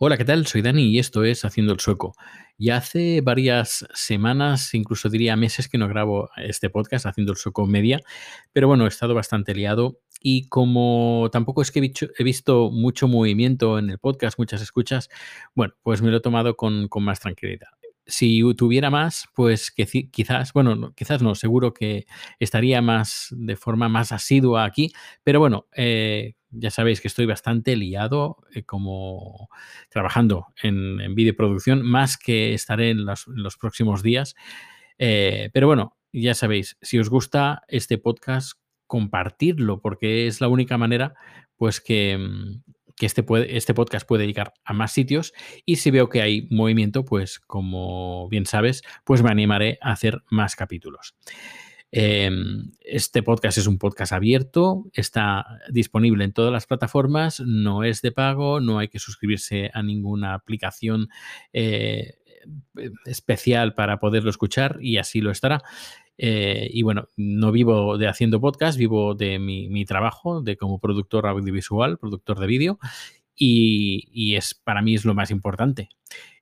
Hola, ¿qué tal? Soy Dani y esto es Haciendo el Sueco. Ya hace varias semanas, incluso diría meses que no grabo este podcast, Haciendo el Sueco Media, pero bueno, he estado bastante liado y como tampoco es que he visto mucho movimiento en el podcast, muchas escuchas, bueno, pues me lo he tomado con, más tranquilidad si tuviera más, pues quizás, bueno, quizás no, seguro que estaría más de forma más asidua aquí, pero bueno, eh, ya sabéis que estoy bastante liado eh, como trabajando en, en videoproducción, más que estaré en los, próximos días. Eh, pero bueno, ya sabéis, si os gusta este podcast, compartirlo, porque es la única manera, pues que, mm, que este, este podcast puede llegar a más sitios y si veo que hay movimiento, pues como bien sabes, pues me animaré a hacer más capítulos. Em, este podcast es un podcast abierto, está disponible en todas las plataformas, no es de pago, no hay que suscribirse a ninguna aplicación eh, especial para poderlo escuchar y así lo estará. Eh, y bueno, no vivo de haciendo podcast, vivo de mi, trabajo de como productor audiovisual, productor de vídeo. Y, es para mí es lo más importante.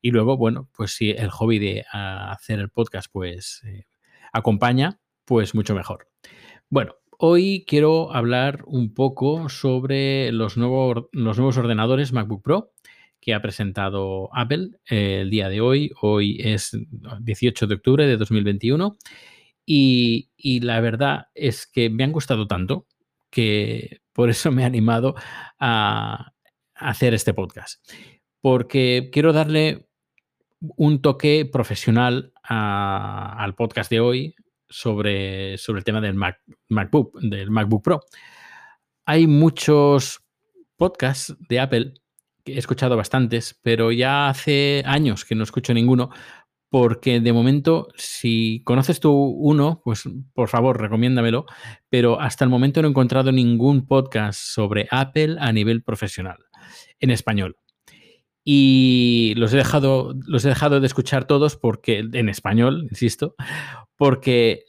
Y luego, bueno, pues si el hobby de hacer el podcast pues eh, acompaña, pues mucho mejor. Bueno, hoy quiero hablar un poco sobre los, nuevos los nuevos ordenadores MacBook Pro que ha presentado Apple eh, el día de hoy. Hoy es 18 de octubre de 2021 y, la verdad es que me han gustado tanto que por eso me he animado a, hacer este podcast. Porque quiero darle un toque profesional al podcast de hoy sobre, sobre el tema del MacBook, del MacBook Pro. Hay muchos podcasts de Apple que he escuchado bastantes, pero ya hace años que no escucho ninguno porque de momento, si conoces tú uno, pues por favor, recomiéndamelo, pero hasta el momento no he encontrado ningún podcast sobre Apple a nivel profesional, en español. Y los he dejado, los he dejado de escuchar todos porque, en español, insisto, porque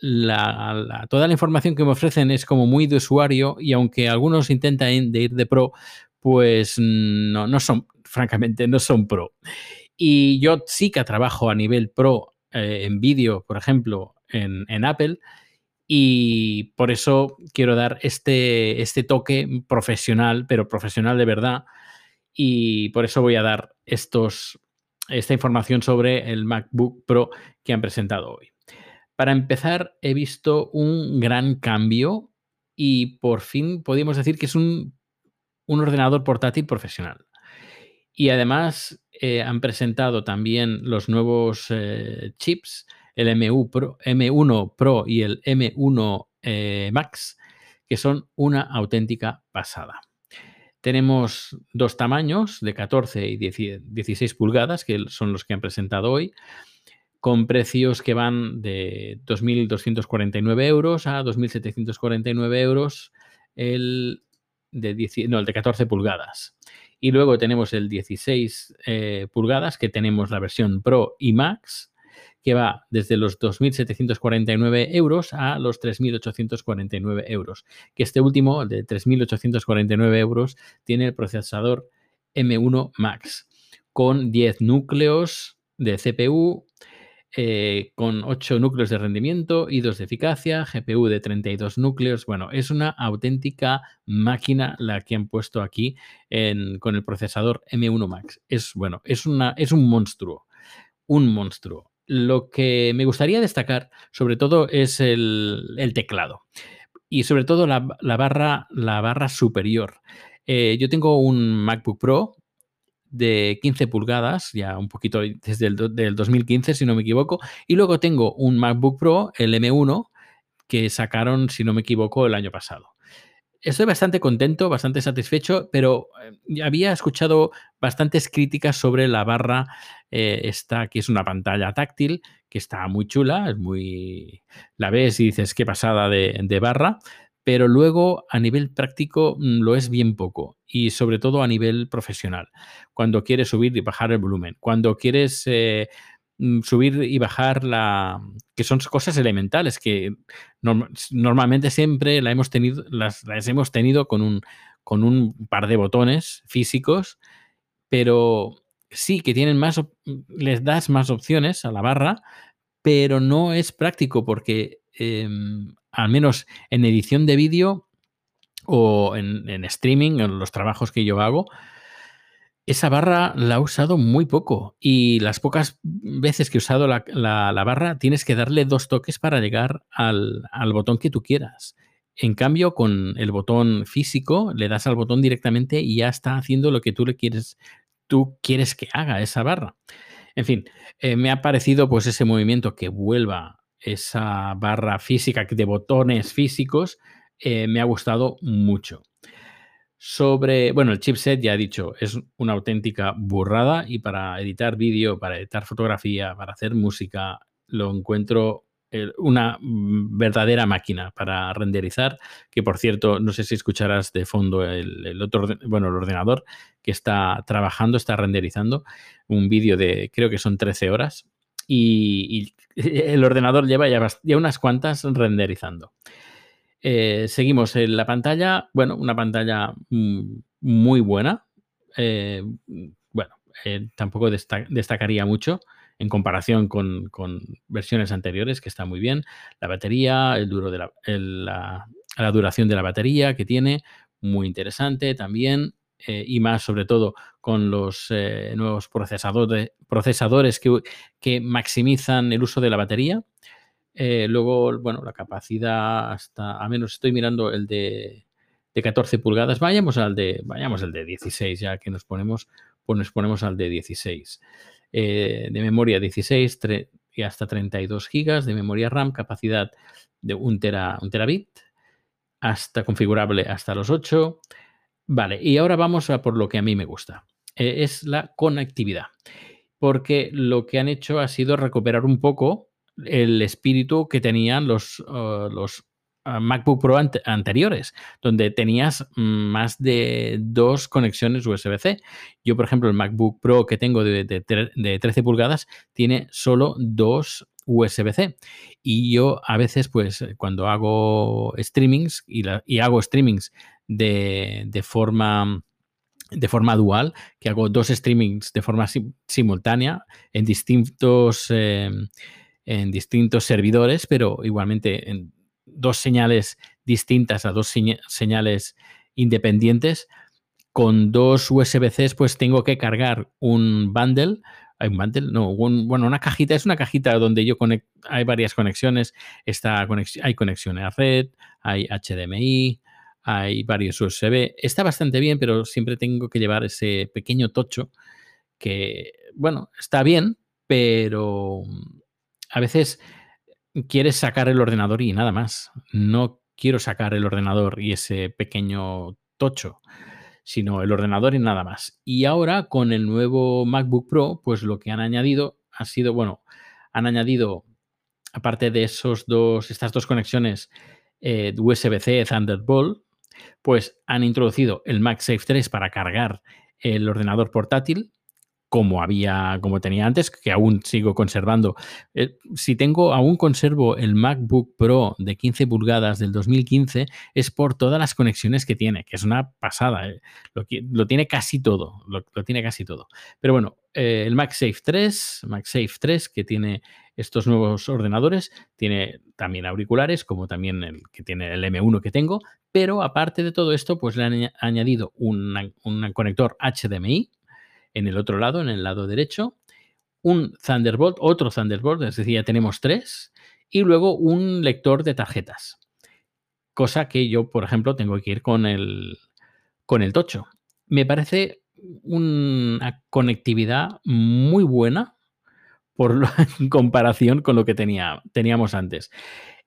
toda la información que me ofrecen es como muy de usuario y aunque algunos intentan de ir de pro, pues no, no son, francamente, no son pro. Y yo sí que trabajo a nivel pro eh, en vídeo, por ejemplo, en, Apple. Y por eso quiero dar este, este toque profesional, pero profesional de verdad. Y por eso voy a dar esta información sobre el MacBook Pro que han presentado hoy. Para empezar, he visto un gran cambio y por fin podríamos decir que es un, un ordenador portátil profesional. Y además eh, han presentado también los nuevos eh, chips, el M1 Pro y el M1 eh, Max, que son una auténtica pasada. Tenemos dos tamaños de 14 y 16 pulgadas, que son los que han presentado hoy, con precios que van de 2.249 euros a 2.749 euros el de, no, el de 14 pulgadas. Y luego tenemos el 16 eh, pulgadas, que tenemos la versión Pro y Max, que va desde los 2.749 euros a los 3.849 euros. Que este último, de 3.849 euros, tiene el procesador M1 Max, con 10 núcleos de CPU, eh, con 8 núcleos de rendimiento y 2 de eficacia, GPU de 32 núcleos. Bueno, es una auténtica máquina la que han puesto aquí con el procesador M1 Max. Es, bueno, es, una, es un monstruo, un monstruo. Lo que me gustaría destacar, sobre todo, es el, teclado y sobre todo la, barra, la barra superior. Eh, yo tengo un MacBook Pro de 15 pulgadas, ya un poquito desde el del 2015, si no me equivoco. Y luego tengo un MacBook Pro, el M1, que sacaron, si no me equivoco, el año pasado. Estoy bastante contento, bastante satisfecho, pero eh, había escuchado bastantes críticas sobre la barra eh, esta, que es una pantalla táctil, que está muy chula, es muy... La ves y dices qué pasada de, barra, pero luego a nivel práctico mm, lo es bien poco y sobre todo a nivel profesional. Cuando quieres subir y bajar el volumen, cuando quieres eh, subir y bajar la... que son cosas elementales que normalmente siempre la hemos tenido, las, hemos tenido con un, con un par de botones físicos, pero sí que tienen más, les das más opciones a la barra, pero no es práctico porque em, al menos en edición de vídeo o en, en, streaming, en los trabajos que yo hago, esa barra la he usado muy poco y las pocas veces que he usado la, barra tienes que darle dos toques para llegar al, al, botón que tú quieras. En cambio, con el botón físico, le das al botón directamente y ya está haciendo lo que tú le quieres, tú quieres que haga esa barra. En fin, eh, me ha parecido pues ese movimiento que vuelva esa barra física de botones físicos, eh, me ha gustado mucho. Sobre, bueno, el chipset ya he dicho, es una auténtica burrada y para editar vídeo, para editar fotografía, para hacer música, lo encuentro una verdadera máquina para renderizar, que por cierto, no sé si escucharás de fondo el, otro, bueno, el ordenador que está trabajando, está renderizando un vídeo de, creo que son 13 horas, y, el ordenador lleva ya unas cuantas renderizando. Eh, seguimos en la pantalla. Bueno, una pantalla mm, muy buena. Eh, bueno, eh, tampoco destacaría mucho en comparación con, versiones anteriores, que está muy bien. La batería, el duro de la, duración de la batería que tiene, muy interesante también. y más sobre todo con los nuevos procesadores, que maximizan el uso de la batería. Eh, luego, bueno, la capacidad hasta, a menos estoy mirando el de, 14 pulgadas. Vayamos al de, vayamos al de 16, ya que nos ponemos, pues nos ponemos al de 16. Eh, de memoria 16 y hasta 32 gigas de memoria RAM, capacidad de 1 tera, un terabit, hasta configurable hasta los 8. Vale, y ahora vamos a por lo que a mí me gusta. Eh, es la conectividad. Porque lo que han hecho ha sido recuperar un poco el espíritu que tenían los, uh, los uh, MacBook Pro anteriores, donde tenías más de dos conexiones USB-C. Yo, por ejemplo, el MacBook Pro que tengo de, de, 13 pulgadas tiene solo dos USB-C. Y yo a veces, pues, cuando hago streamings y, hago streamings de, de, forma de forma dual, que hago dos streamings de forma simultánea en distintos eh, en distintos servidores, pero igualmente en dos señales distintas a dos señales independientes. Con dos USB-Cs, pues tengo que cargar un bundle. Hay un bundle, no, bueno, una cajita, es una cajita donde yo conecto, hay varias conexiones. Está hay conexiones a red, hay HDMI, hay varios USB. Está bastante bien, pero siempre tengo que llevar ese pequeño tocho que, bueno, está bien, pero a veces quieres sacar el ordenador y nada más. No quiero sacar el ordenador y ese pequeño tocho, sino el ordenador y nada más. Y ahora con el nuevo MacBook Pro, pues lo que han añadido ha sido, bueno, han añadido, aparte de esos dos, estas dos conexiones eh, USB-C Thunderbolt, pues han introducido el MagSafe 3 para cargar el ordenador portátil como había, como tenía antes, que aún sigo conservando. Eh, si tengo, aún conservo el MacBook Pro de 15 pulgadas del 2015, es por todas las conexiones que tiene, que es una pasada. Eh. Lo, tiene casi todo, lo, tiene casi todo. Pero bueno, eh, el MagSafe 3, MagSafe 3, que tiene estos nuevos ordenadores, tiene también auriculares, como también el que tiene el M1 que tengo, pero aparte de todo esto, pues le han añadido un conector HDMI en el otro lado, en el lado derecho, un Thunderbolt, otro Thunderbolt, es decir, ya tenemos tres, y luego un lector de tarjetas. Cosa que yo, por ejemplo, tengo que ir con el, con el tocho. Me parece una conectividad muy buena por en comparación con lo que tenía, teníamos antes.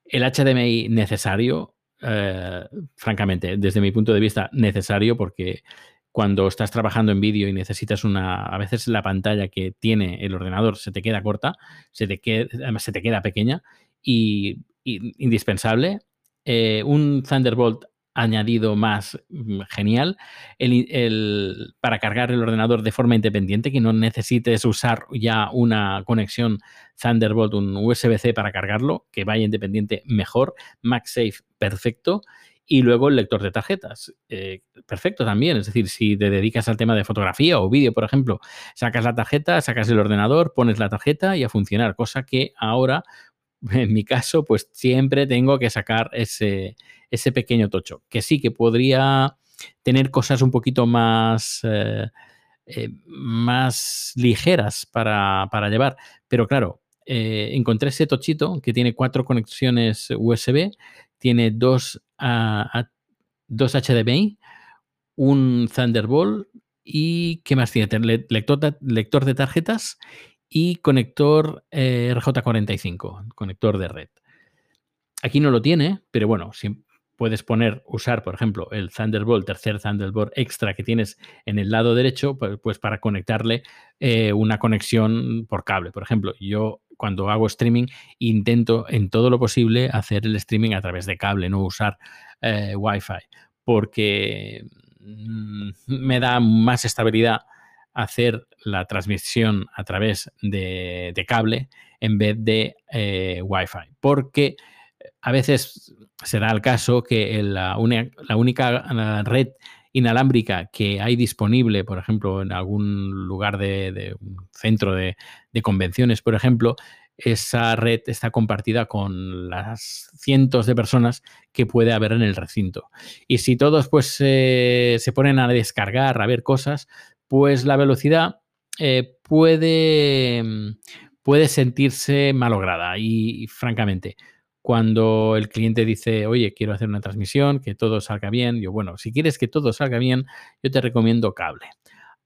El HDMI necesario, eh, francamente, desde mi punto de vista, necesario porque cuando estás trabajando en vídeo y necesitas una, a veces la pantalla que tiene el ordenador se te queda corta, se te queda, se te queda pequeña y, indispensable. Eh, un Thunderbolt añadido más mm, genial el, para cargar el ordenador de forma independiente, que no necesites usar ya una conexión Thunderbolt, un USB-C para cargarlo, que vaya independiente mejor, MagSafe perfecto Y luego el lector de tarjetas. Eh, perfecto también. Es decir, si te dedicas al tema de fotografía o vídeo, por ejemplo, sacas la tarjeta, sacas el ordenador, pones la tarjeta y a funcionar. Cosa que ahora, en mi caso, pues siempre tengo que sacar ese, ese pequeño tocho. Que sí que podría tener cosas un poquito más... Eh, eh, más ligeras para, llevar. Pero claro, encontré ese tochito que tiene cuatro conexiones USB, tiene dos, dos HDMI, un Thunderbolt y ¿qué más tiene? Lector, lector de tarjetas y conector eh, RJ45, conector de red. Aquí no lo tiene, pero bueno, puedes poner, usar, por ejemplo, el Thunderbolt, tercer Thunderbolt extra que tienes en el lado derecho, pues, pues para conectarle eh, una conexión por cable. Por ejemplo, yo cuando hago streaming intento en todo lo posible hacer el streaming a través de cable, no usar eh, Wi-Fi, porque mm, me da más estabilidad hacer la transmisión a través de, cable en vez de eh, Wi-Fi. Porque a veces se da el caso que la, única red inalámbrica que hay disponible, por ejemplo, en algún lugar de, un centro de, convenciones, por ejemplo, esa red está compartida con las cientos de personas que puede haber en el recinto. Y si todos pues se ponen a descargar, a ver cosas, pues la velocidad eh, puede, puede sentirse malograda y francamente cuando el cliente dice, oye, quiero hacer una transmisión, que todo salga bien, yo, bueno, si quieres que todo salga bien, yo te recomiendo cable.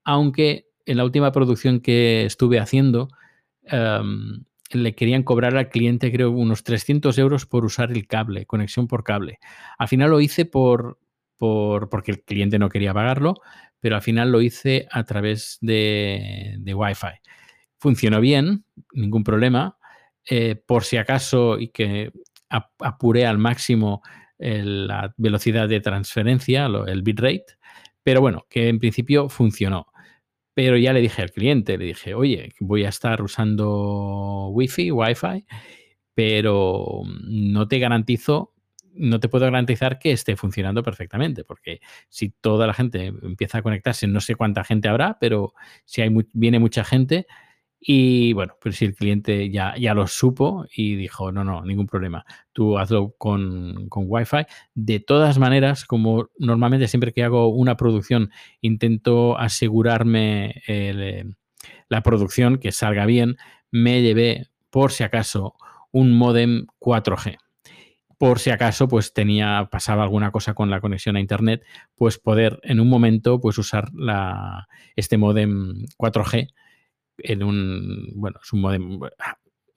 Aunque en la última producción que estuve haciendo, em, le querían cobrar al cliente, creo, unos 300 euros por usar el cable, conexión por cable. Al final lo hice por, por porque el cliente no quería pagarlo, pero al final lo hice a través de, de Wi-Fi. Funcionó bien, ningún problema, eh, por si acaso y que apuré al máximo la velocidad de transferencia, el bitrate, pero bueno, que en principio funcionó. Pero ya le dije al cliente, le dije, oye, voy a estar usando Wi-Fi, Wi-Fi, pero no te garantizo, no te puedo garantizar que esté funcionando perfectamente, porque si toda la gente empieza a conectarse, no sé cuánta gente habrá, pero si hay viene mucha gente, y bueno, pues si el cliente ya, ya lo supo y dijo, no, no, ningún problema, tú hazlo con, con Wi-Fi. De todas maneras, como normalmente siempre que hago una producción intento asegurarme la producción, que salga bien, me llevé, por si acaso, un modem 4G por si acaso pues tenía pasaba alguna cosa con la conexión a internet pues poder en un momento pues usar la, este modem 4G en un, bueno, es un modem,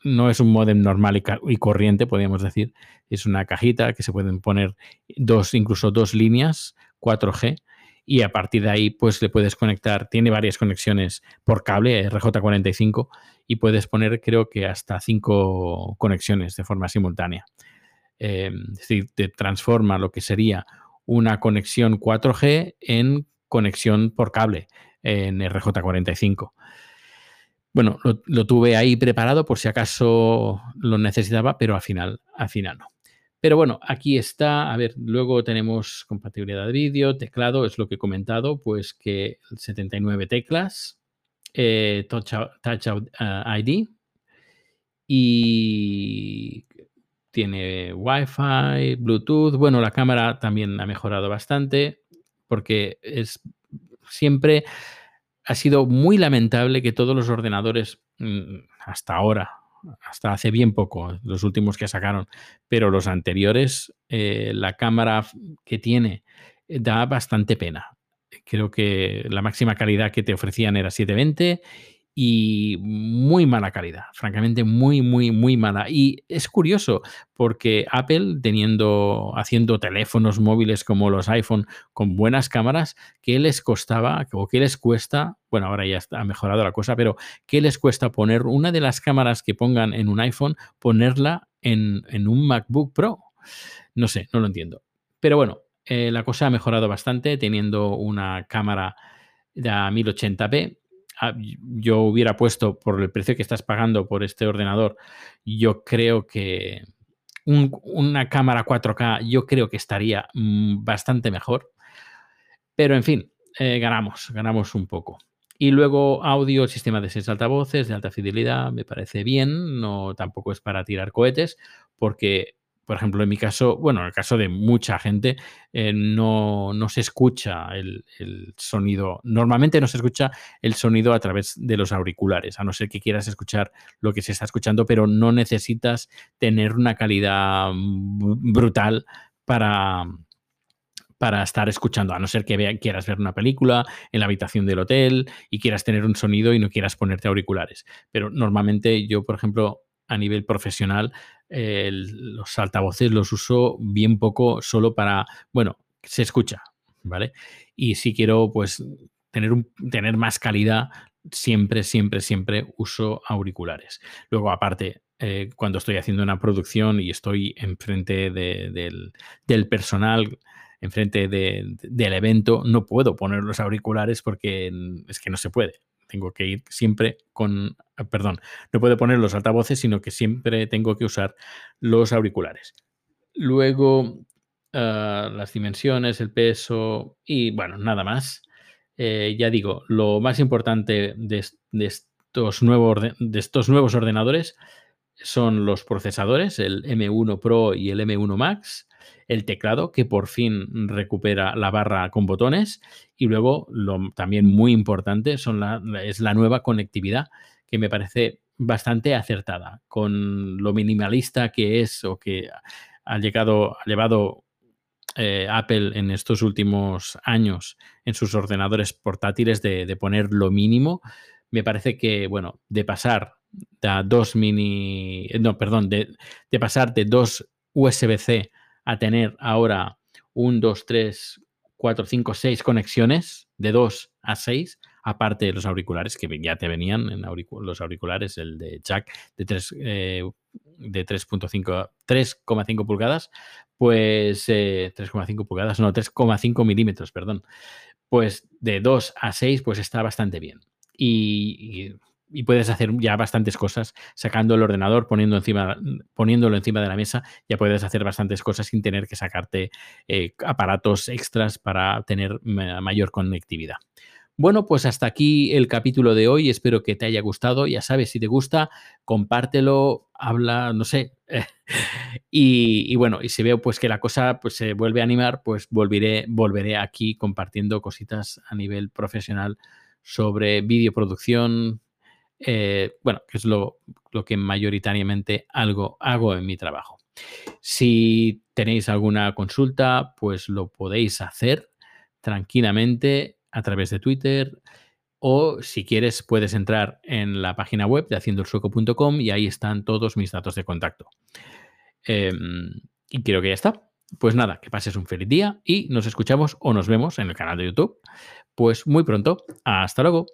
no es un modem normal y, corriente, podríamos decir, es una cajita que se pueden poner dos, incluso dos líneas 4G y a partir de ahí pues le puedes conectar, tiene varias conexiones por cable RJ45 y puedes poner creo que hasta cinco conexiones de forma simultánea. Em, es decir, te transforma lo que sería una conexión 4G en conexión por cable en RJ45. Bueno, lo, tuve ahí preparado por si acaso lo necesitaba, pero al final, al final no. Pero bueno, aquí está. A ver, luego tenemos compatibilidad de vídeo, teclado, es lo que he comentado, pues que 79 teclas, eh, Touch, ID uh, y tiene Wi-Fi, Bluetooth. Bueno, la cámara también ha mejorado bastante porque es siempre ha sido muy lamentable que todos los ordenadores mm, hasta ahora, hasta hace bien poco, los últimos que sacaron, pero los anteriores, eh, la cámara que tiene eh, da bastante pena. Creo que la máxima calidad que te ofrecían era 720 y muy mala calidad, francamente muy, muy, muy mala. Y es curioso porque Apple, teniendo, haciendo teléfonos móviles como los iPhone con buenas cámaras, ¿qué les costaba o qué les cuesta? Bueno, ahora ya ha mejorado la cosa, pero ¿qué les cuesta poner una de las cámaras que pongan en un iPhone, ponerla en, un MacBook Pro? No sé, no lo entiendo. Pero bueno, eh, la cosa ha mejorado bastante teniendo una cámara de 1080p Ah, yo hubiera puesto por el precio que estás pagando por este ordenador, yo creo que una cámara 4K yo creo que estaría mm, bastante mejor. Pero en fin, eh, ganamos, ganamos un poco. Y luego audio, sistema de seis altavoces de alta fidelidad, me parece bien, no tampoco es para tirar cohetes, porque, por ejemplo, en mi caso, bueno, en el caso de mucha gente, eh, no, se escucha el, sonido, normalmente no se escucha el sonido a través de los auriculares, a no ser que quieras escuchar lo que se está escuchando, pero no necesitas tener una calidad brutal para para estar escuchando, a no ser que quieras ver una película en la habitación del hotel y quieras tener un sonido y no quieras ponerte auriculares. Pero normalmente yo, por ejemplo, a nivel profesional, los altavoces los uso bien poco solo para, bueno, se escucha, ¿vale? Y si quiero, pues, tener, un, tener más calidad, siempre, siempre, siempre uso auriculares. Luego, aparte, eh, cuando estoy haciendo una producción y estoy enfrente del, del personal, enfrente de, del evento, no puedo poner los auriculares porque es que no se puede. Tengo que ir siempre con, ah, perdón, no puedo poner los altavoces, sino que siempre tengo que usar los auriculares. Luego, ah, las dimensiones, el peso y bueno, nada más. Eh, ya digo, lo más importante de, estos nuevos, de estos nuevos ordenadores son los procesadores, el M1 Pro y el M1 Max, el teclado que por fin recupera la barra con botones y luego lo también muy importante son es la nueva conectividad que me parece bastante acertada. Con lo minimalista que es o que ha llegado ha llevado eh, Apple en estos últimos años en sus ordenadores portátiles de, de poner lo mínimo me parece que, bueno, de pasar de dos mini, no, perdón, de, pasar de dos USB-C a tener ahora un, dos, tres, cuatro, cinco, seis conexiones, de dos a seis, aparte de los auriculares que ya te venían en los auriculares, el de jack de 3, eh, de 3.5, 3,5 pulgadas, pues 3,5 eh, pulgadas, no, 3,5 milímetros, perdón. Pues de 2 a 6, pues está bastante bien y, puedes hacer ya bastantes cosas sacando el ordenador, poniendo encima, poniéndolo encima de la mesa, ya puedes hacer bastantes cosas sin tener que sacarte eh, aparatos extras para tener mayor conectividad. Bueno, pues hasta aquí el capítulo de hoy. Espero que te haya gustado. Ya sabes, si te gusta, compártelo, habla, no sé. y, bueno, y si veo pues que la cosa pues, se vuelve a animar, pues volveré, volveré aquí compartiendo cositas a nivel profesional sobre videoproducción, eh, bueno, que es lo, que mayoritariamente algo, hago en mi trabajo. Si tenéis alguna consulta, pues lo podéis hacer tranquilamente a través de Twitter o si quieres puedes entrar en la página web de haciendoelsueco.com y ahí están todos mis datos de contacto. Em, y creo que ya está. Pues nada, que pases un feliz día y nos escuchamos o nos vemos en el canal de YouTube pues muy pronto. Hasta luego.